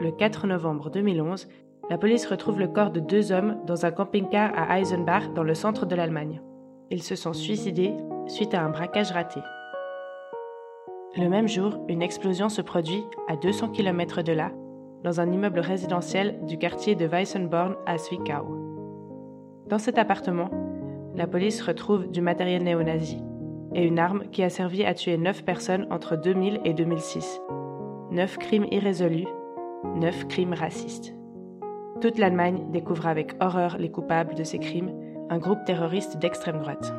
Le 4 novembre 2011, la police retrouve le corps de deux hommes dans un camping-car à Eisenbach dans le centre de l'Allemagne. Ils se sont suicidés suite à un braquage raté. Le même jour, une explosion se produit à 200 km de là, dans un immeuble résidentiel du quartier de Weissenborn à Zwickau. Dans cet appartement, la police retrouve du matériel néo-nazi et une arme qui a servi à tuer 9 personnes entre 2000 et 2006. 9 crimes irrésolus, 9 crimes racistes. Toute l'Allemagne découvre avec horreur les coupables de ces crimes, un groupe terroriste d'extrême droite.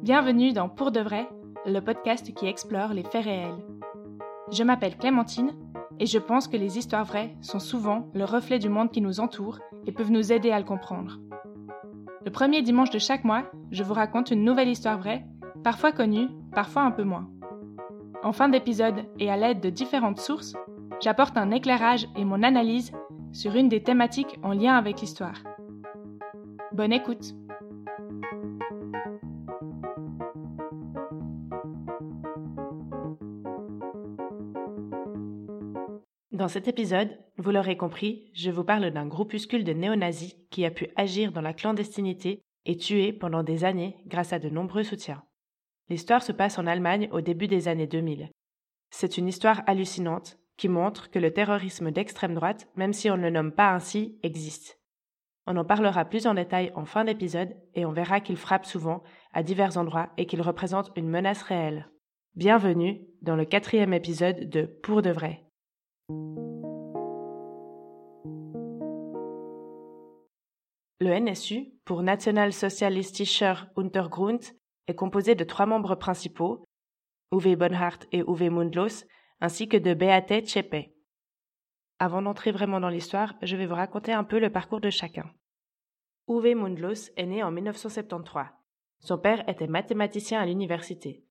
Bienvenue dans Pour de vrai, le podcast qui explore les faits réels. Je m'appelle Clémentine et je pense que les histoires vraies sont souvent le reflet du monde qui nous entoure et peuvent nous aider à le comprendre. Le premier dimanche de chaque mois, je vous raconte une nouvelle histoire vraie, parfois connue, parfois un peu moins. En fin d'épisode et à l'aide de différentes sources, j'apporte un éclairage et mon analyse sur une des thématiques en lien avec l'histoire. Bonne écoute Dans cet épisode, vous l'aurez compris, je vous parle d'un groupuscule de néo-nazis qui a pu agir dans la clandestinité et tuer pendant des années grâce à de nombreux soutiens. L'histoire se passe en Allemagne au début des années 2000. C'est une histoire hallucinante qui montre que le terrorisme d'extrême droite, même si on ne le nomme pas ainsi, existe. On en parlera plus en détail en fin d'épisode et on verra qu'il frappe souvent à divers endroits et qu'il représente une menace réelle. Bienvenue dans le quatrième épisode de Pour de vrai. Le NSU, pour Nationalsozialistischer Untergrund, est composé de trois membres principaux, Uwe Bonhardt et Uwe Mundlos, ainsi que de Beate Zschäpe. Avant d'entrer vraiment dans l'histoire, je vais vous raconter un peu le parcours de chacun. Uwe Mundlos est né en 1973. Son père était mathématicien à l'université.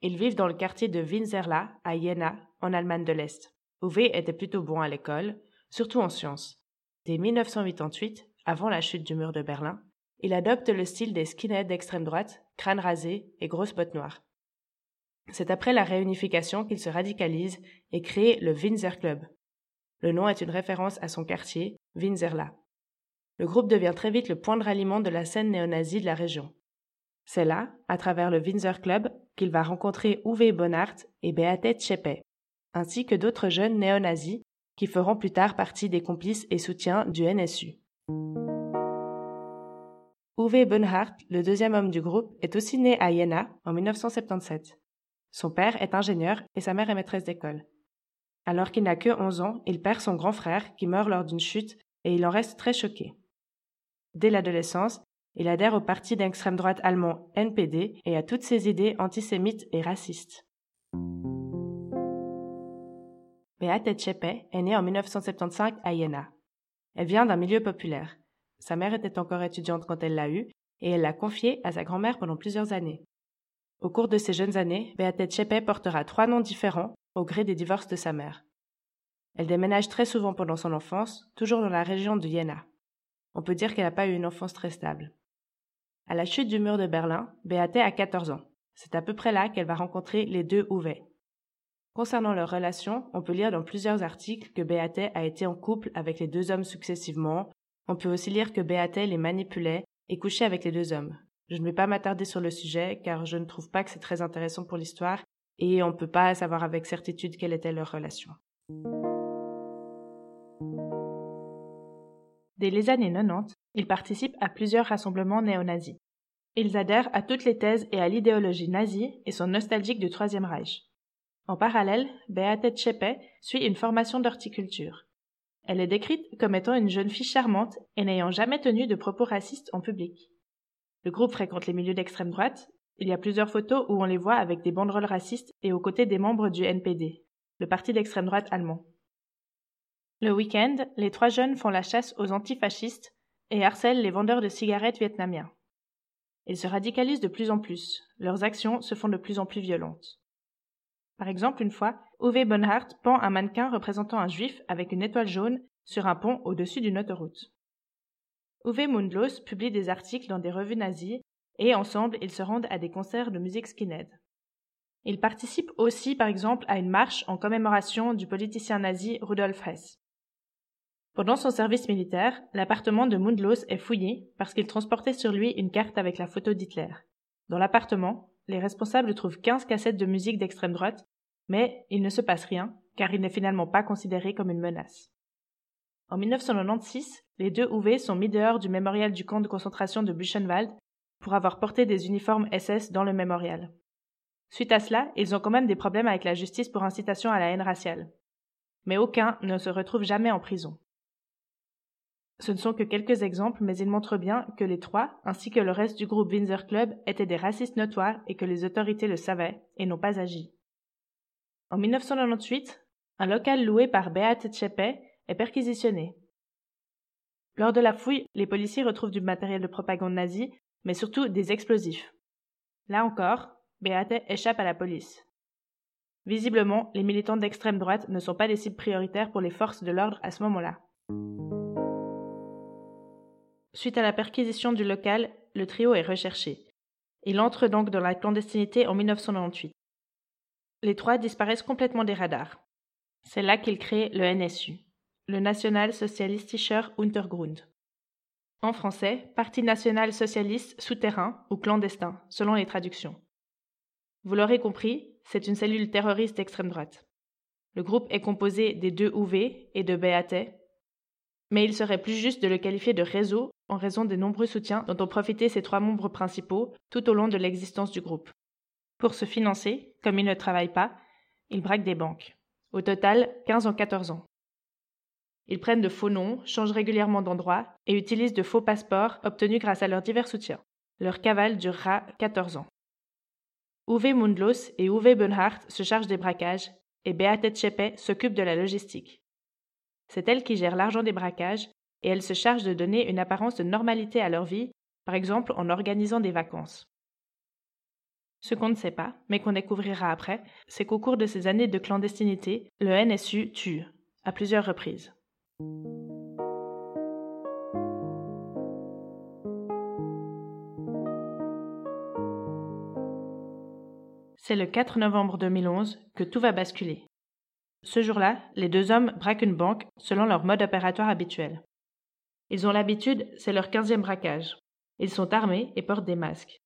Ils vivent dans le quartier de Winzerla, à Jena, en Allemagne de l'Est. Uwe était plutôt bon à l'école, surtout en sciences. Dès 1988, avant la chute du mur de Berlin, il adopte le style des skinheads d'extrême droite, crâne rasé et grosses bottes noires. C'est après la réunification qu'il se radicalise et crée le Winzer Club. Le nom est une référence à son quartier, Winzerla. Le groupe devient très vite le point de ralliement de la scène néo-nazie de la région. C'est là, à travers le Winzer Club, qu'il va rencontrer Uwe Bonhardt et Beate ainsi que d'autres jeunes néo-nazis qui feront plus tard partie des complices et soutiens du NSU. Uwe Bonhardt, le deuxième homme du groupe, est aussi né à Jena en 1977. Son père est ingénieur et sa mère est maîtresse d'école. Alors qu'il n'a que 11 ans, il perd son grand frère qui meurt lors d'une chute et il en reste très choqué. Dès l'adolescence, il adhère au parti d'extrême droite allemand NPD et à toutes ses idées antisémites et racistes. Beate Zschäpe est née en 1975 à Jena. Elle vient d'un milieu populaire. Sa mère était encore étudiante quand elle l'a eue, et elle l'a confiée à sa grand-mère pendant plusieurs années. Au cours de ces jeunes années, Beate Zschäpe portera trois noms différents au gré des divorces de sa mère. Elle déménage très souvent pendant son enfance, toujours dans la région de Jena. On peut dire qu'elle n'a pas eu une enfance très stable. À la chute du mur de Berlin, Beate a 14 ans. C'est à peu près là qu'elle va rencontrer les deux Uwe. Concernant leur relation, on peut lire dans plusieurs articles que Beate a été en couple avec les deux hommes successivement. On peut aussi lire que Beate les manipulait et couchait avec les deux hommes. Je ne vais pas m'attarder sur le sujet car je ne trouve pas que c'est très intéressant pour l'histoire et on ne peut pas savoir avec certitude quelle était leur relation. Dès les années 90, ils participent à plusieurs rassemblements néo-nazis. Ils adhèrent à toutes les thèses et à l'idéologie nazie et sont nostalgiques du Troisième Reich. En parallèle, Beate Zschäpe suit une formation d'horticulture. Elle est décrite comme étant une jeune fille charmante et n'ayant jamais tenu de propos racistes en public. Le groupe fréquente les milieux d'extrême droite. Il y a plusieurs photos où on les voit avec des banderoles racistes et aux côtés des membres du NPD, le parti d'extrême droite allemand. Le week-end, les trois jeunes font la chasse aux antifascistes et harcèlent les vendeurs de cigarettes vietnamiens. Ils se radicalisent de plus en plus, leurs actions se font de plus en plus violentes. Par exemple, une fois, Uwe Bonhardt pend un mannequin représentant un juif avec une étoile jaune sur un pont au-dessus d'une autoroute. Uwe Mundlos publie des articles dans des revues nazies et ensemble ils se rendent à des concerts de musique skinhead. Ils participent aussi par exemple à une marche en commémoration du politicien nazi Rudolf Hess. Pendant son service militaire, l'appartement de Mundlos est fouillé parce qu'il transportait sur lui une carte avec la photo d'Hitler. Dans l'appartement, les responsables trouvent 15 cassettes de musique d'extrême droite, mais il ne se passe rien, car il n'est finalement pas considéré comme une menace. En 1996, les deux UV sont mis dehors du mémorial du camp de concentration de Buchenwald pour avoir porté des uniformes SS dans le mémorial. Suite à cela, ils ont quand même des problèmes avec la justice pour incitation à la haine raciale. Mais aucun ne se retrouve jamais en prison. Ce ne sont que quelques exemples, mais ils montrent bien que les trois, ainsi que le reste du groupe Windsor Club, étaient des racistes notoires et que les autorités le savaient et n'ont pas agi. En 1998, un local loué par Beate Tchepe est perquisitionné. Lors de la fouille, les policiers retrouvent du matériel de propagande nazi, mais surtout des explosifs. Là encore, Beate échappe à la police. Visiblement, les militants d'extrême droite ne sont pas des cibles prioritaires pour les forces de l'ordre à ce moment-là. Suite à la perquisition du local, le trio est recherché. Il entre donc dans la clandestinité en 1998. Les trois disparaissent complètement des radars. C'est là qu'ils créent le NSU, le National Sozialistischer Untergrund. En français, Parti national socialiste souterrain ou clandestin, selon les traductions. Vous l'aurez compris, c'est une cellule terroriste d'extrême droite. Le groupe est composé des deux UV et de BAT, mais il serait plus juste de le qualifier de réseau en raison des nombreux soutiens dont ont profité ces trois membres principaux tout au long de l'existence du groupe. Pour se financer, comme ils ne travaillent pas, ils braquent des banques. Au total, 15 en 14 ans. Ils prennent de faux noms, changent régulièrement d'endroit et utilisent de faux passeports obtenus grâce à leurs divers soutiens. Leur cavale durera 14 ans. Uwe Mundlos et Uwe Bernhardt se chargent des braquages et Beate Tchepe s'occupe de la logistique. C'est elle qui gère l'argent des braquages et elle se charge de donner une apparence de normalité à leur vie, par exemple en organisant des vacances. Ce qu'on ne sait pas, mais qu'on découvrira après, c'est qu'au cours de ces années de clandestinité, le NSU tue, à plusieurs reprises. C'est le 4 novembre 2011 que tout va basculer. Ce jour-là, les deux hommes braquent une banque selon leur mode opératoire habituel. Ils ont l'habitude, c'est leur quinzième braquage. Ils sont armés et portent des masques.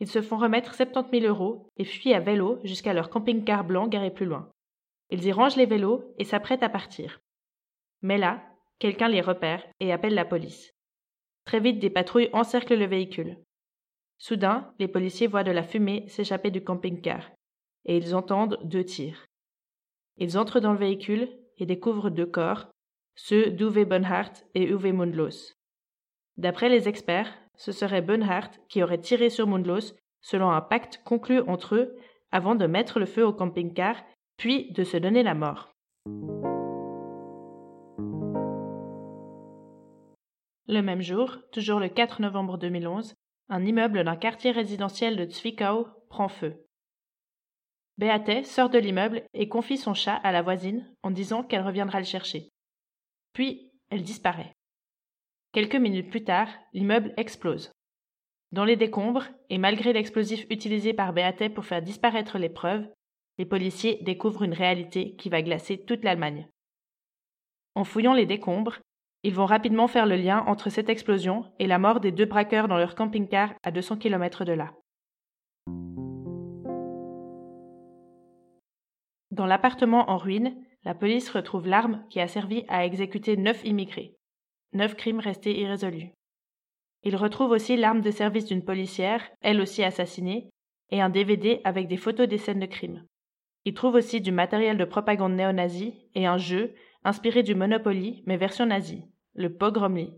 Ils se font remettre 70 000 euros et fuient à vélo jusqu'à leur camping-car blanc garé plus loin. Ils y rangent les vélos et s'apprêtent à partir. Mais là, quelqu'un les repère et appelle la police. Très vite, des patrouilles encerclent le véhicule. Soudain, les policiers voient de la fumée s'échapper du camping-car et ils entendent deux tirs. Ils entrent dans le véhicule et découvrent deux corps, ceux d'Uwe Bonhardt et Uwe Mundlos. D'après les experts, ce serait Bonhardt qui aurait tiré sur Mundlos selon un pacte conclu entre eux avant de mettre le feu au camping-car, puis de se donner la mort. Le même jour, toujours le 4 novembre 2011, un immeuble d'un quartier résidentiel de Zwickau prend feu. Beate sort de l'immeuble et confie son chat à la voisine en disant qu'elle reviendra le chercher. Puis, elle disparaît. Quelques minutes plus tard, l'immeuble explose. Dans les décombres, et malgré l'explosif utilisé par Beate pour faire disparaître les preuves, les policiers découvrent une réalité qui va glacer toute l'Allemagne. En fouillant les décombres, ils vont rapidement faire le lien entre cette explosion et la mort des deux braqueurs dans leur camping-car à 200 km de là. Dans l'appartement en ruine, la police retrouve l'arme qui a servi à exécuter neuf immigrés. Neuf crimes restés irrésolus. Ils retrouvent aussi l'arme de service d'une policière, elle aussi assassinée, et un DVD avec des photos des scènes de crime. Ils trouvent aussi du matériel de propagande néo-nazi et un jeu inspiré du Monopoly mais version nazie, le Pogromly.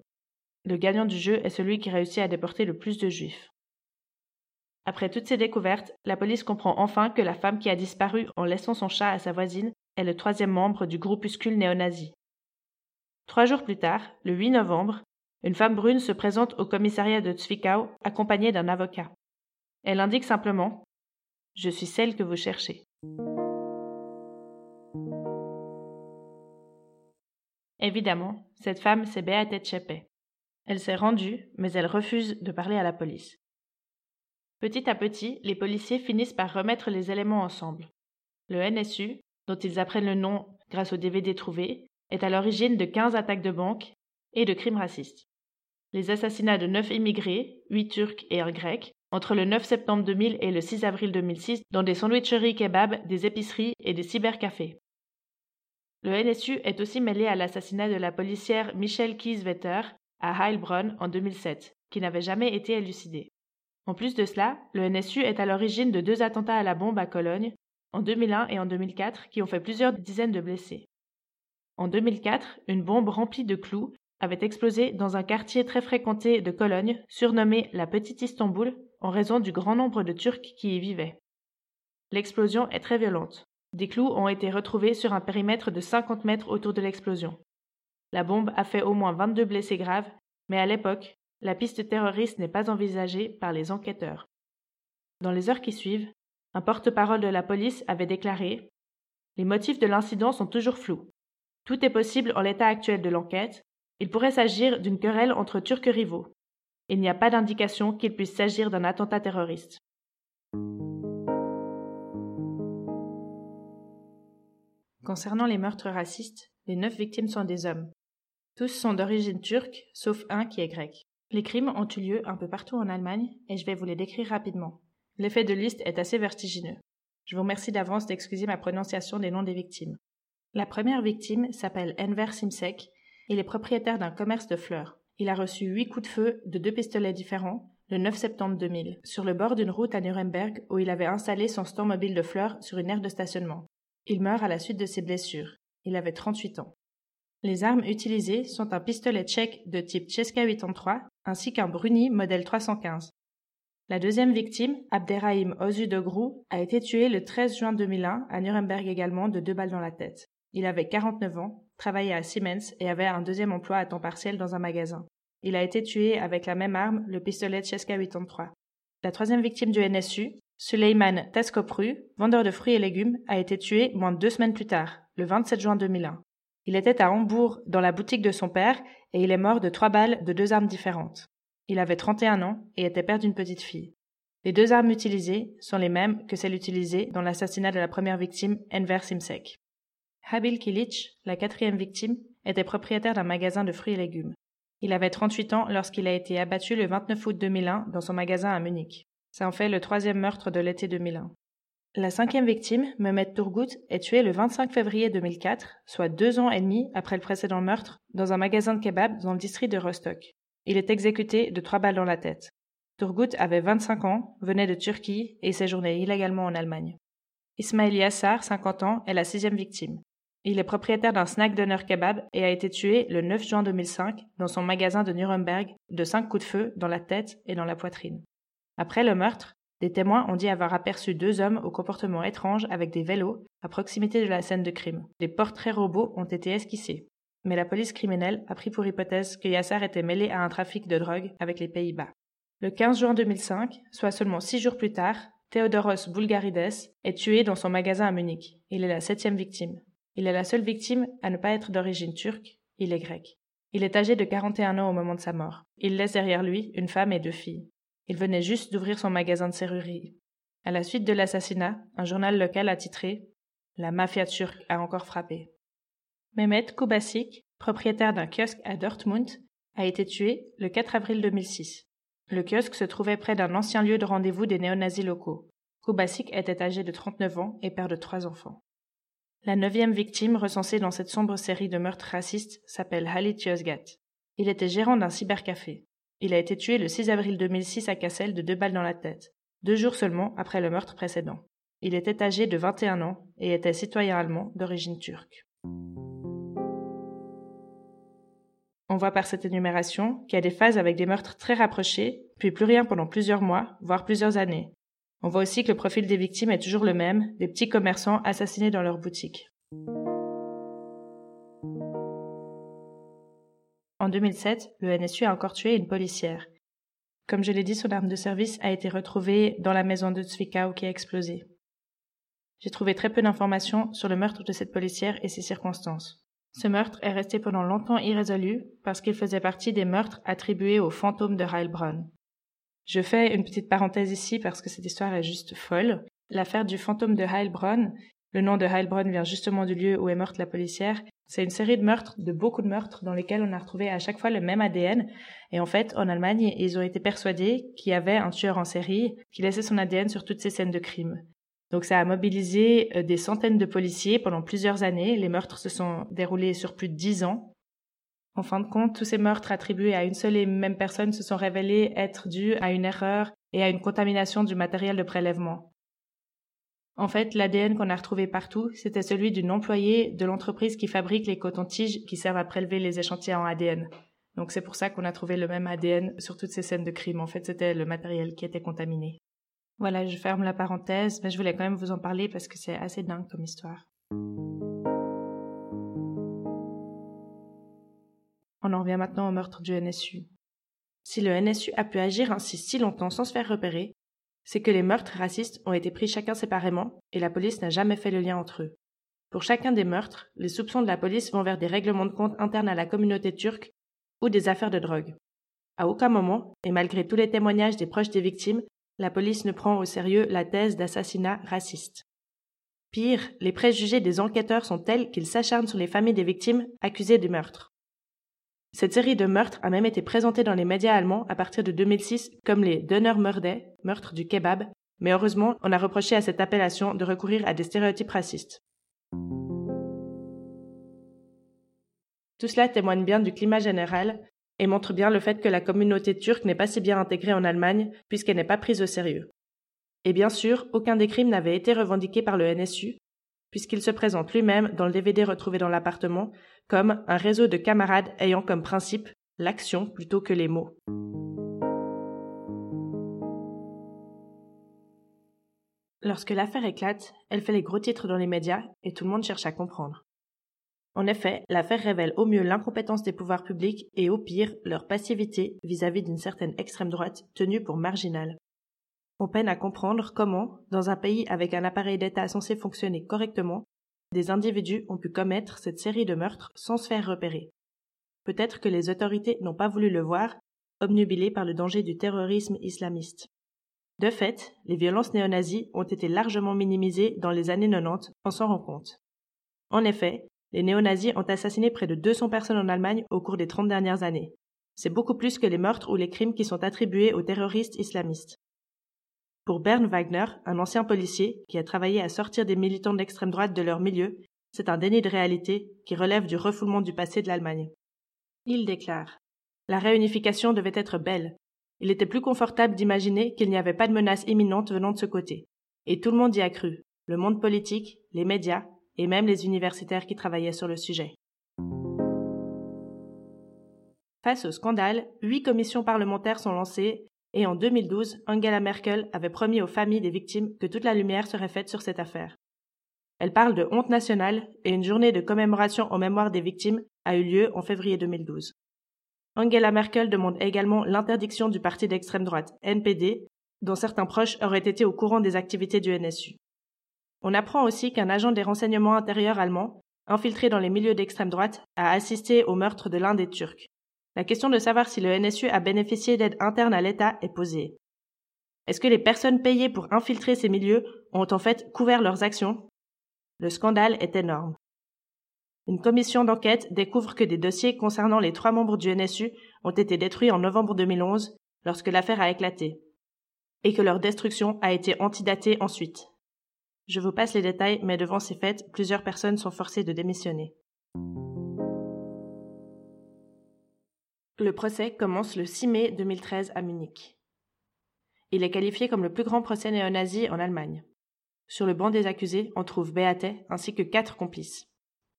Le gagnant du jeu est celui qui réussit à déporter le plus de juifs. Après toutes ces découvertes, la police comprend enfin que la femme qui a disparu en laissant son chat à sa voisine est le troisième membre du groupuscule néo-nazi. Trois jours plus tard, le 8 novembre, une femme brune se présente au commissariat de Zwickau accompagnée d'un avocat. Elle indique simplement Je suis celle que vous cherchez. Évidemment, cette femme, c'est Beate Tchepe. Elle s'est rendue, mais elle refuse de parler à la police. Petit à petit, les policiers finissent par remettre les éléments ensemble. Le NSU, dont ils apprennent le nom grâce au DVD trouvé, est à l'origine de 15 attaques de banque et de crimes racistes. Les assassinats de neuf immigrés, huit Turcs et un Grec, entre le 9 septembre 2000 et le 6 avril 2006 dans des sandwicheries kebabs, des épiceries et des cybercafés. Le NSU est aussi mêlé à l'assassinat de la policière Michelle Kieswetter à Heilbronn en 2007, qui n'avait jamais été élucidé. En plus de cela, le NSU est à l'origine de deux attentats à la bombe à Cologne, en 2001 et en 2004, qui ont fait plusieurs dizaines de blessés. En 2004, une bombe remplie de clous avait explosé dans un quartier très fréquenté de Cologne, surnommé la Petite Istanbul, en raison du grand nombre de Turcs qui y vivaient. L'explosion est très violente. Des clous ont été retrouvés sur un périmètre de 50 mètres autour de l'explosion. La bombe a fait au moins 22 blessés graves, mais à l'époque, la piste terroriste n'est pas envisagée par les enquêteurs. Dans les heures qui suivent, un porte-parole de la police avait déclaré Les motifs de l'incident sont toujours flous. Tout est possible en l'état actuel de l'enquête. Il pourrait s'agir d'une querelle entre Turcs rivaux. Il n'y a pas d'indication qu'il puisse s'agir d'un attentat terroriste. Concernant les meurtres racistes, les neuf victimes sont des hommes. Tous sont d'origine turque, sauf un qui est grec. Les crimes ont eu lieu un peu partout en Allemagne, et je vais vous les décrire rapidement. L'effet de liste est assez vertigineux. Je vous remercie d'avance d'excuser ma prononciation des noms des victimes. La première victime s'appelle Enver Simsek. Il est propriétaire d'un commerce de fleurs. Il a reçu huit coups de feu de deux pistolets différents le 9 septembre 2000, sur le bord d'une route à Nuremberg où il avait installé son stand mobile de fleurs sur une aire de stationnement. Il meurt à la suite de ses blessures. Il avait 38 ans. Les armes utilisées sont un pistolet tchèque de type Cheska 83 ainsi qu'un Bruni modèle 315. La deuxième victime, Abderrahim Ozudogru, a été tué le 13 juin 2001 à Nuremberg également de deux balles dans la tête. Il avait 49 ans, travaillait à Siemens et avait un deuxième emploi à temps partiel dans un magasin. Il a été tué avec la même arme, le pistolet Cheska 83. La troisième victime du NSU, Suleiman Teskopru, vendeur de fruits et légumes, a été tué moins de deux semaines plus tard, le 27 juin 2001. Il était à Hambourg dans la boutique de son père et il est mort de trois balles de deux armes différentes. Il avait 31 ans et était père d'une petite fille. Les deux armes utilisées sont les mêmes que celles utilisées dans l'assassinat de la première victime, Enver Simsek. Habil Kilic, la quatrième victime, était propriétaire d'un magasin de fruits et légumes. Il avait 38 ans lorsqu'il a été abattu le 29 août 2001 dans son magasin à Munich. Ça en fait le troisième meurtre de l'été 2001. La cinquième victime, Mehmet Turgut, est tué le 25 février 2004, soit deux ans et demi après le précédent meurtre, dans un magasin de kebab dans le district de Rostock. Il est exécuté de trois balles dans la tête. Turgut avait 25 ans, venait de Turquie et séjournait illégalement en Allemagne. Ismail Yassar, 50 ans, est la sixième victime. Il est propriétaire d'un snack donneur kebab et a été tué le 9 juin 2005 dans son magasin de Nuremberg de cinq coups de feu dans la tête et dans la poitrine. Après le meurtre, des témoins ont dit avoir aperçu deux hommes au comportement étrange avec des vélos à proximité de la scène de crime. Des portraits robots ont été esquissés mais la police criminelle a pris pour hypothèse que Yassar était mêlé à un trafic de drogue avec les Pays-Bas. Le 15 juin 2005, soit seulement six jours plus tard, Theodoros Boulgarides est tué dans son magasin à Munich. Il est la septième victime. Il est la seule victime à ne pas être d'origine turque, il est grec. Il est âgé de 41 ans au moment de sa mort. Il laisse derrière lui une femme et deux filles. Il venait juste d'ouvrir son magasin de serrurerie. À la suite de l'assassinat, un journal local a titré La mafia turque a encore frappé. Mehmet Kubasik, propriétaire d'un kiosque à Dortmund, a été tué le 4 avril 2006. Le kiosque se trouvait près d'un ancien lieu de rendez-vous des néo-nazis locaux. Kubasik était âgé de 39 ans et père de trois enfants. La neuvième victime recensée dans cette sombre série de meurtres racistes s'appelle Halit Yozgat. Il était gérant d'un cybercafé. Il a été tué le 6 avril 2006 à Cassel de deux balles dans la tête, deux jours seulement après le meurtre précédent. Il était âgé de 21 ans et était citoyen allemand d'origine turque. On voit par cette énumération qu'il y a des phases avec des meurtres très rapprochés, puis plus rien pendant plusieurs mois, voire plusieurs années. On voit aussi que le profil des victimes est toujours le même, des petits commerçants assassinés dans leur boutique. En 2007, le NSU a encore tué une policière. Comme je l'ai dit, son arme de service a été retrouvée dans la maison de Zwickau qui a explosé. J'ai trouvé très peu d'informations sur le meurtre de cette policière et ses circonstances. Ce meurtre est resté pendant longtemps irrésolu parce qu'il faisait partie des meurtres attribués au fantôme de Heilbronn. Je fais une petite parenthèse ici parce que cette histoire est juste folle. L'affaire du fantôme de Heilbronn, le nom de Heilbronn vient justement du lieu où est morte la policière, c'est une série de meurtres, de beaucoup de meurtres, dans lesquels on a retrouvé à chaque fois le même ADN. Et en fait, en Allemagne, ils ont été persuadés qu'il y avait un tueur en série qui laissait son ADN sur toutes ces scènes de crime. Donc ça a mobilisé euh, des centaines de policiers pendant plusieurs années. Les meurtres se sont déroulés sur plus de dix ans. En fin de compte, tous ces meurtres attribués à une seule et même personne se sont révélés être dus à une erreur et à une contamination du matériel de prélèvement. En fait, l'ADN qu'on a retrouvé partout, c'était celui d'une employée de l'entreprise qui fabrique les cotons-tiges qui servent à prélever les échantillons en ADN. Donc c'est pour ça qu'on a trouvé le même ADN sur toutes ces scènes de crime. En fait, c'était le matériel qui était contaminé. Voilà, je ferme la parenthèse, mais je voulais quand même vous en parler parce que c'est assez dingue comme histoire. On en revient maintenant au meurtre du NSU. Si le NSU a pu agir ainsi si longtemps sans se faire repérer, c'est que les meurtres racistes ont été pris chacun séparément et la police n'a jamais fait le lien entre eux. Pour chacun des meurtres, les soupçons de la police vont vers des règlements de compte internes à la communauté turque ou des affaires de drogue. À aucun moment, et malgré tous les témoignages des proches des victimes, la police ne prend au sérieux la thèse d'assassinat raciste. Pire, les préjugés des enquêteurs sont tels qu'ils s'acharnent sur les familles des victimes accusées du meurtre. Cette série de meurtres a même été présentée dans les médias allemands à partir de 2006 comme les Dönermörder, meurtre du kebab, mais heureusement, on a reproché à cette appellation de recourir à des stéréotypes racistes. Tout cela témoigne bien du climat général et montre bien le fait que la communauté turque n'est pas si bien intégrée en Allemagne puisqu'elle n'est pas prise au sérieux. Et bien sûr, aucun des crimes n'avait été revendiqué par le NSU, puisqu'il se présente lui-même dans le DVD retrouvé dans l'appartement comme un réseau de camarades ayant comme principe l'action plutôt que les mots. Lorsque l'affaire éclate, elle fait les gros titres dans les médias et tout le monde cherche à comprendre. En effet, l'affaire révèle au mieux l'incompétence des pouvoirs publics et au pire leur passivité vis-à-vis d'une certaine extrême droite tenue pour marginale. On peine à comprendre comment, dans un pays avec un appareil d'État censé fonctionner correctement, des individus ont pu commettre cette série de meurtres sans se faire repérer. Peut-être que les autorités n'ont pas voulu le voir, obnubilées par le danger du terrorisme islamiste. De fait, les violences néo-nazies ont été largement minimisées dans les années 90, on s'en rend compte. En effet, les néo-nazis ont assassiné près de 200 personnes en Allemagne au cours des 30 dernières années. C'est beaucoup plus que les meurtres ou les crimes qui sont attribués aux terroristes islamistes. Pour Bern Wagner, un ancien policier qui a travaillé à sortir des militants d'extrême droite de leur milieu, c'est un déni de réalité qui relève du refoulement du passé de l'Allemagne. Il déclare La réunification devait être belle. Il était plus confortable d'imaginer qu'il n'y avait pas de menace imminente venant de ce côté. Et tout le monde y a cru le monde politique, les médias, et même les universitaires qui travaillaient sur le sujet. Face au scandale, huit commissions parlementaires sont lancées et en 2012, Angela Merkel avait promis aux familles des victimes que toute la lumière serait faite sur cette affaire. Elle parle de honte nationale et une journée de commémoration en mémoire des victimes a eu lieu en février 2012. Angela Merkel demande également l'interdiction du parti d'extrême droite, NPD, dont certains proches auraient été au courant des activités du NSU. On apprend aussi qu'un agent des renseignements intérieurs allemands, infiltré dans les milieux d'extrême droite, a assisté au meurtre de l'un des Turcs. La question de savoir si le NSU a bénéficié d'aide interne à l'État est posée. Est-ce que les personnes payées pour infiltrer ces milieux ont en fait couvert leurs actions? Le scandale est énorme. Une commission d'enquête découvre que des dossiers concernant les trois membres du NSU ont été détruits en novembre 2011 lorsque l'affaire a éclaté, et que leur destruction a été antidatée ensuite. Je vous passe les détails, mais devant ces faits, plusieurs personnes sont forcées de démissionner. Le procès commence le 6 mai 2013 à Munich. Il est qualifié comme le plus grand procès néo-nazi en Allemagne. Sur le banc des accusés, on trouve Beate ainsi que quatre complices.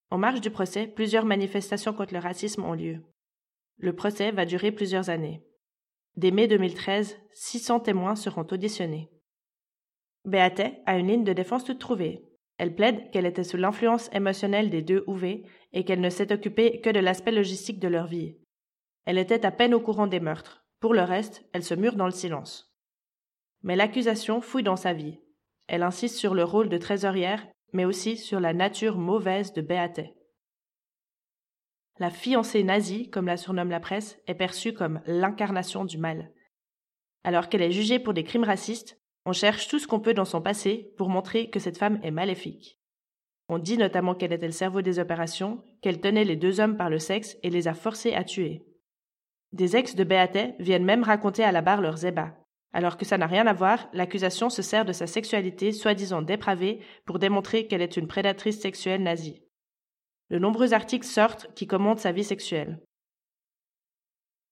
En marge du procès, plusieurs manifestations contre le racisme ont lieu. Le procès va durer plusieurs années. Dès mai 2013, 600 témoins seront auditionnés. Beate a une ligne de défense toute trouvée. Elle plaide qu'elle était sous l'influence émotionnelle des deux UV et qu'elle ne s'est occupée que de l'aspect logistique de leur vie. Elle était à peine au courant des meurtres. Pour le reste, elle se mure dans le silence. Mais l'accusation fouille dans sa vie. Elle insiste sur le rôle de trésorière, mais aussi sur la nature mauvaise de Beate. la fiancée nazie, comme la surnomme la presse, est perçue comme l'incarnation du mal. Alors qu'elle est jugée pour des crimes racistes, on cherche tout ce qu'on peut dans son passé pour montrer que cette femme est maléfique. On dit notamment qu'elle était le cerveau des opérations, qu'elle tenait les deux hommes par le sexe et les a forcés à tuer. Des ex de Béatet viennent même raconter à la barre leurs ébats. Alors que ça n'a rien à voir, l'accusation se sert de sa sexualité soi-disant dépravée pour démontrer qu'elle est une prédatrice sexuelle nazie. De nombreux articles sortent qui commentent sa vie sexuelle.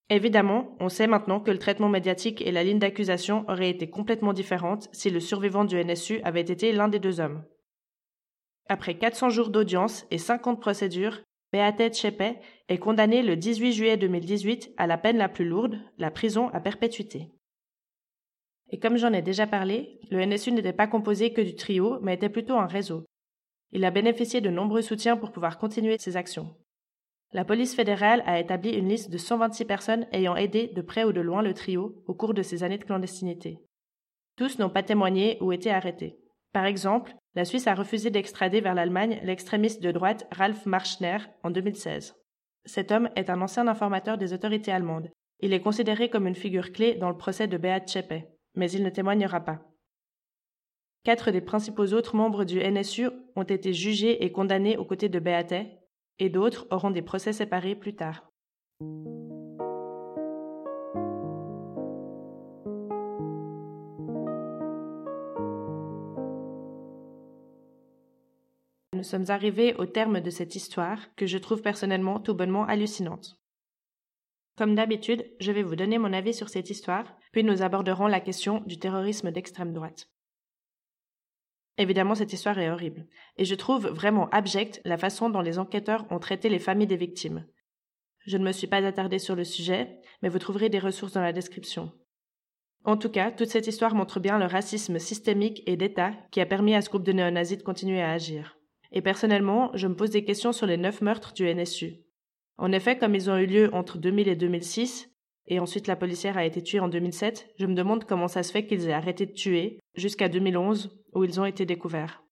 Évidemment, on sait maintenant que le traitement médiatique et la ligne d'accusation auraient été complètement différentes si le survivant du NSU avait été l'un des deux hommes. Après 400 jours d'audience et 50 procédures, Beate Chepe est condamné le 18 juillet 2018 à la peine la plus lourde, la prison à perpétuité. Et comme j'en ai déjà parlé, le NSU n'était pas composé que du trio, mais était plutôt un réseau. Il a bénéficié de nombreux soutiens pour pouvoir continuer ses actions. La police fédérale a établi une liste de 126 personnes ayant aidé de près ou de loin le trio au cours de ces années de clandestinité. Tous n'ont pas témoigné ou été arrêtés. Par exemple, la Suisse a refusé d'extrader vers l'Allemagne l'extrémiste de droite Ralf Marschner en 2016. Cet homme est un ancien informateur des autorités allemandes. Il est considéré comme une figure clé dans le procès de Beat Zschäpe, mais il ne témoignera pas. Quatre des principaux autres membres du NSU ont été jugés et condamnés aux côtés de Beate, et d'autres auront des procès séparés plus tard. Nous sommes arrivés au terme de cette histoire que je trouve personnellement tout bonnement hallucinante. Comme d'habitude, je vais vous donner mon avis sur cette histoire, puis nous aborderons la question du terrorisme d'extrême droite. Évidemment, cette histoire est horrible, et je trouve vraiment abjecte la façon dont les enquêteurs ont traité les familles des victimes. Je ne me suis pas attardée sur le sujet, mais vous trouverez des ressources dans la description. En tout cas, toute cette histoire montre bien le racisme systémique et d'État qui a permis à ce groupe de néo-nazis de continuer à agir. Et personnellement, je me pose des questions sur les neuf meurtres du NSU. En effet, comme ils ont eu lieu entre 2000 et 2006, et ensuite la policière a été tuée en 2007, je me demande comment ça se fait qu'ils aient arrêté de tuer jusqu'à 2011 où ils ont été découverts.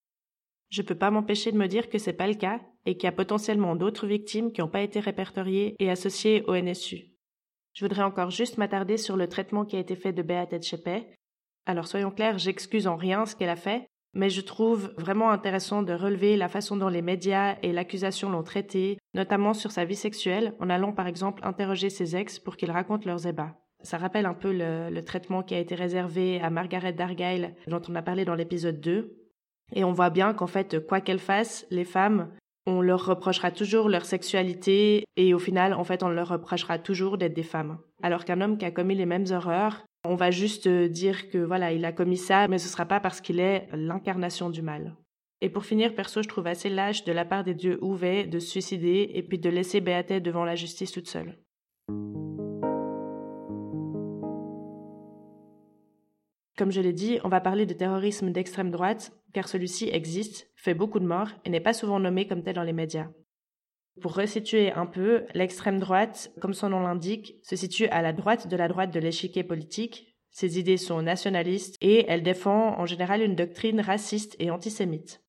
Je peux pas m'empêcher de me dire que c'est pas le cas et qu'il y a potentiellement d'autres victimes qui n'ont pas été répertoriées et associées au NSU. Je voudrais encore juste m'attarder sur le traitement qui a été fait de Beate Chepe. Alors soyons clairs, j'excuse en rien ce qu'elle a fait, mais je trouve vraiment intéressant de relever la façon dont les médias et l'accusation l'ont traité, notamment sur sa vie sexuelle, en allant par exemple interroger ses ex pour qu'ils racontent leurs ébats. Ça rappelle un peu le, traitement qui a été réservé à Margaret Dargyle, dont on a parlé dans l'épisode 2. Et on voit bien qu'en fait, quoi qu'elles fassent, les femmes, on leur reprochera toujours leur sexualité et au final, en fait, on leur reprochera toujours d'être des femmes. Alors qu'un homme qui a commis les mêmes horreurs, on va juste euh, dire que voilà, il a commis ça, mais ce sera pas parce qu'il est l'incarnation du mal. Et pour finir, perso, je trouve assez lâche de la part des dieux Ouvé de se suicider et puis de laisser Béaté devant la justice toute seule. Comme je l'ai dit, on va parler de terrorisme d'extrême droite, car celui-ci existe, fait beaucoup de morts et n'est pas souvent nommé comme tel dans les médias. Pour resituer un peu, l'extrême droite, comme son nom l'indique, se situe à la droite de la droite de l'échiquier politique. Ses idées sont nationalistes et elle défend en général une doctrine raciste et antisémite.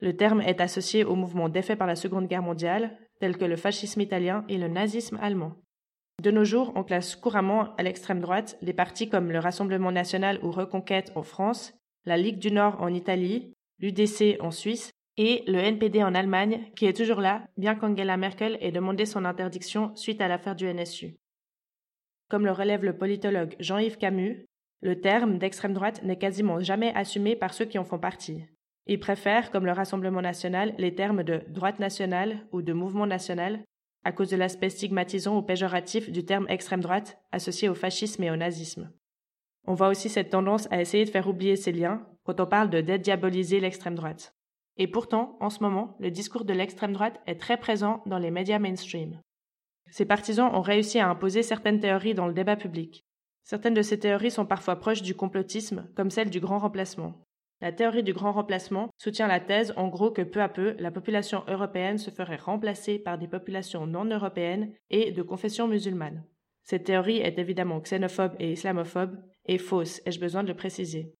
Le terme est associé aux mouvements défaits par la Seconde Guerre mondiale, tels que le fascisme italien et le nazisme allemand. De nos jours, on classe couramment à l'extrême droite les partis comme le Rassemblement national ou Reconquête en France, la Ligue du Nord en Italie, l'UDC en Suisse et le NPD en Allemagne, qui est toujours là, bien qu'Angela Merkel ait demandé son interdiction suite à l'affaire du NSU. Comme le relève le politologue Jean-Yves Camus, le terme d'extrême droite n'est quasiment jamais assumé par ceux qui en font partie. Ils préfèrent, comme le Rassemblement national, les termes de droite nationale ou de mouvement national à cause de l'aspect stigmatisant ou péjoratif du terme extrême droite associé au fascisme et au nazisme. On voit aussi cette tendance à essayer de faire oublier ces liens quand on parle de dédiaboliser l'extrême droite. Et pourtant, en ce moment, le discours de l'extrême droite est très présent dans les médias mainstream. Ces partisans ont réussi à imposer certaines théories dans le débat public. Certaines de ces théories sont parfois proches du complotisme, comme celle du grand remplacement. La théorie du grand remplacement soutient la thèse en gros que peu à peu, la population européenne se ferait remplacer par des populations non européennes et de confession musulmane. Cette théorie est évidemment xénophobe et islamophobe, et fausse, ai-je besoin de le préciser.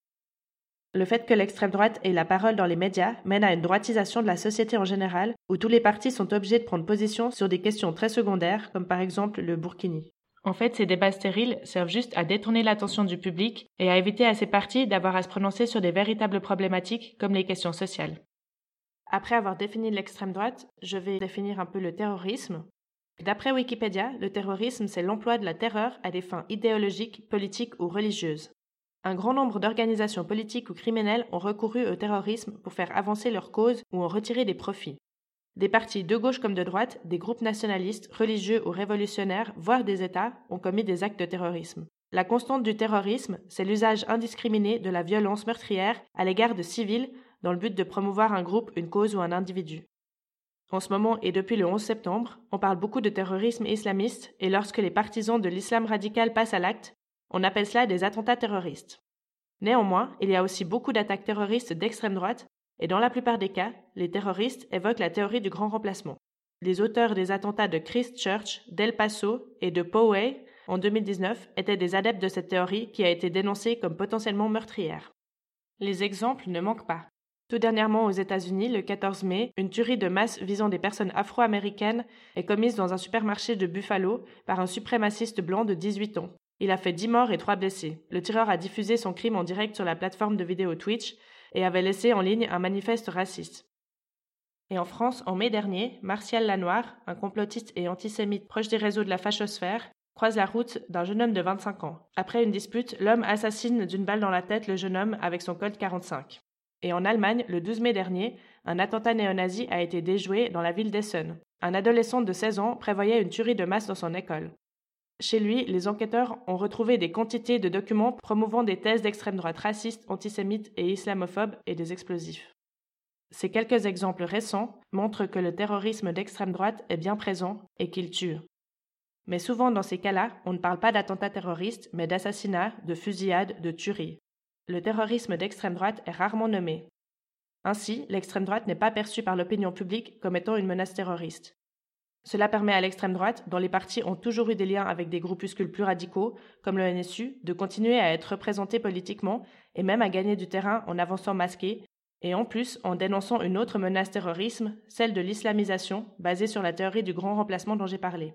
Le fait que l'extrême droite ait la parole dans les médias mène à une droitisation de la société en général, où tous les partis sont obligés de prendre position sur des questions très secondaires, comme par exemple le Burkini. En fait, ces débats stériles servent juste à détourner l'attention du public et à éviter à ces partis d'avoir à se prononcer sur des véritables problématiques comme les questions sociales. Après avoir défini l'extrême droite, je vais définir un peu le terrorisme. D'après Wikipédia, le terrorisme, c'est l'emploi de la terreur à des fins idéologiques, politiques ou religieuses. Un grand nombre d'organisations politiques ou criminelles ont recouru au terrorisme pour faire avancer leurs causes ou en retirer des profits. Des partis de gauche comme de droite, des groupes nationalistes, religieux ou révolutionnaires, voire des États, ont commis des actes de terrorisme. La constante du terrorisme, c'est l'usage indiscriminé de la violence meurtrière à l'égard de civils dans le but de promouvoir un groupe, une cause ou un individu. En ce moment et depuis le 11 septembre, on parle beaucoup de terrorisme islamiste et lorsque les partisans de l'islam radical passent à l'acte, on appelle cela des attentats terroristes. Néanmoins, il y a aussi beaucoup d'attaques terroristes d'extrême droite et dans la plupart des cas, les terroristes évoquent la théorie du grand remplacement. Les auteurs des attentats de Christchurch, d'El Paso et de Poway en 2019 étaient des adeptes de cette théorie qui a été dénoncée comme potentiellement meurtrière. Les exemples ne manquent pas. Tout dernièrement aux États-Unis, le 14 mai, une tuerie de masse visant des personnes afro-américaines est commise dans un supermarché de Buffalo par un suprémaciste blanc de 18 ans. Il a fait 10 morts et 3 blessés. Le tireur a diffusé son crime en direct sur la plateforme de vidéo Twitch et avait laissé en ligne un manifeste raciste. Et en France, en mai dernier, Martial Lanoir, un complotiste et antisémite proche des réseaux de la fachosphère, croise la route d'un jeune homme de 25 ans. Après une dispute, l'homme assassine d'une balle dans la tête le jeune homme avec son Colt 45. Et en Allemagne, le 12 mai dernier, un attentat néo-nazi a été déjoué dans la ville d'Essen. Un adolescent de 16 ans prévoyait une tuerie de masse dans son école. Chez lui, les enquêteurs ont retrouvé des quantités de documents promouvant des thèses d'extrême droite racistes, antisémites et islamophobes et des explosifs. Ces quelques exemples récents montrent que le terrorisme d'extrême droite est bien présent et qu'il tue. Mais souvent dans ces cas-là, on ne parle pas d'attentats terroristes, mais d'assassinats, de fusillades, de tueries. Le terrorisme d'extrême droite est rarement nommé. Ainsi, l'extrême droite n'est pas perçue par l'opinion publique comme étant une menace terroriste. Cela permet à l'extrême droite, dont les partis ont toujours eu des liens avec des groupuscules plus radicaux, comme le NSU, de continuer à être représentés politiquement et même à gagner du terrain en avançant masqué, et en plus en dénonçant une autre menace terrorisme, celle de l'islamisation, basée sur la théorie du grand remplacement dont j'ai parlé.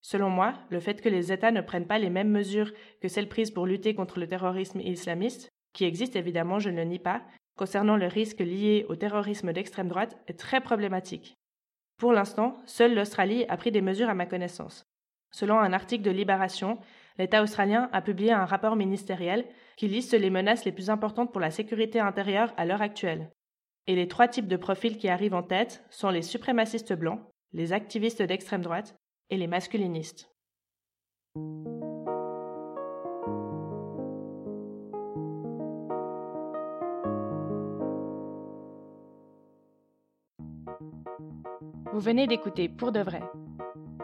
Selon moi, le fait que les États ne prennent pas les mêmes mesures que celles prises pour lutter contre le terrorisme islamiste, qui existe évidemment, je ne le nie pas, concernant le risque lié au terrorisme d'extrême droite, est très problématique. Pour l'instant, seule l'Australie a pris des mesures à ma connaissance. Selon un article de Libération, l'État australien a publié un rapport ministériel qui liste les menaces les plus importantes pour la sécurité intérieure à l'heure actuelle. Et les trois types de profils qui arrivent en tête sont les suprémacistes blancs, les activistes d'extrême droite et les masculinistes. Vous venez d'écouter Pour de vrai.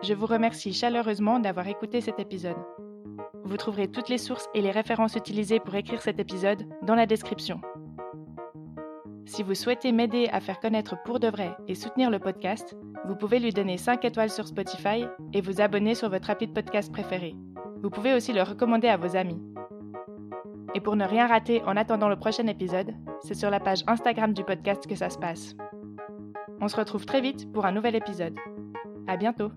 Je vous remercie chaleureusement d'avoir écouté cet épisode. Vous trouverez toutes les sources et les références utilisées pour écrire cet épisode dans la description. Si vous souhaitez m'aider à faire connaître Pour de vrai et soutenir le podcast, vous pouvez lui donner 5 étoiles sur Spotify et vous abonner sur votre appli de podcast préféré. Vous pouvez aussi le recommander à vos amis. Et pour ne rien rater en attendant le prochain épisode, c'est sur la page Instagram du podcast que ça se passe. On se retrouve très vite pour un nouvel épisode. À bientôt!